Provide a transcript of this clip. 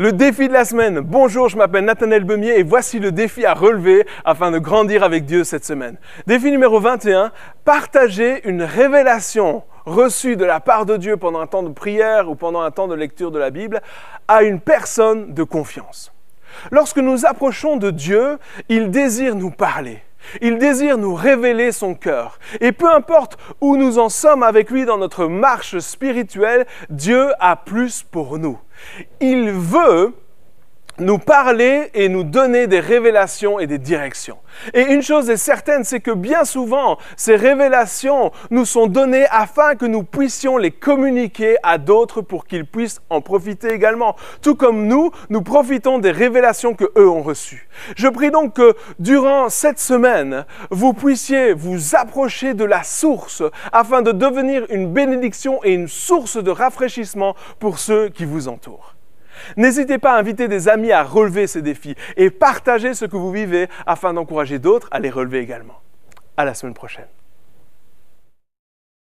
Le défi de la semaine. Bonjour, je m'appelle Nathanaël Bemier et voici le défi à relever afin de grandir avec Dieu cette semaine. Défi numéro 21, partager une révélation reçue de la part de Dieu pendant un temps de prière ou pendant un temps de lecture de la Bible à une personne de confiance. Lorsque nous approchons de Dieu, il désire nous parler. Il désire nous révéler son cœur. Et peu importe où nous en sommes avec lui dans notre marche spirituelle, Dieu a plus pour nous. Il veut nous parler et nous donner des révélations et des directions. Et une chose est certaine, c'est que bien souvent, ces révélations nous sont données afin que nous puissions les communiquer à d'autres pour qu'ils puissent en profiter également. Tout comme nous, nous profitons des révélations que eux ont reçues. Je prie donc que durant cette semaine, vous puissiez vous approcher de la source afin de devenir une bénédiction et une source de rafraîchissement pour ceux qui vous entourent. N'hésitez pas à inviter des amis à relever ces défis et partager ce que vous vivez afin d'encourager d'autres à les relever également. À la semaine prochaine.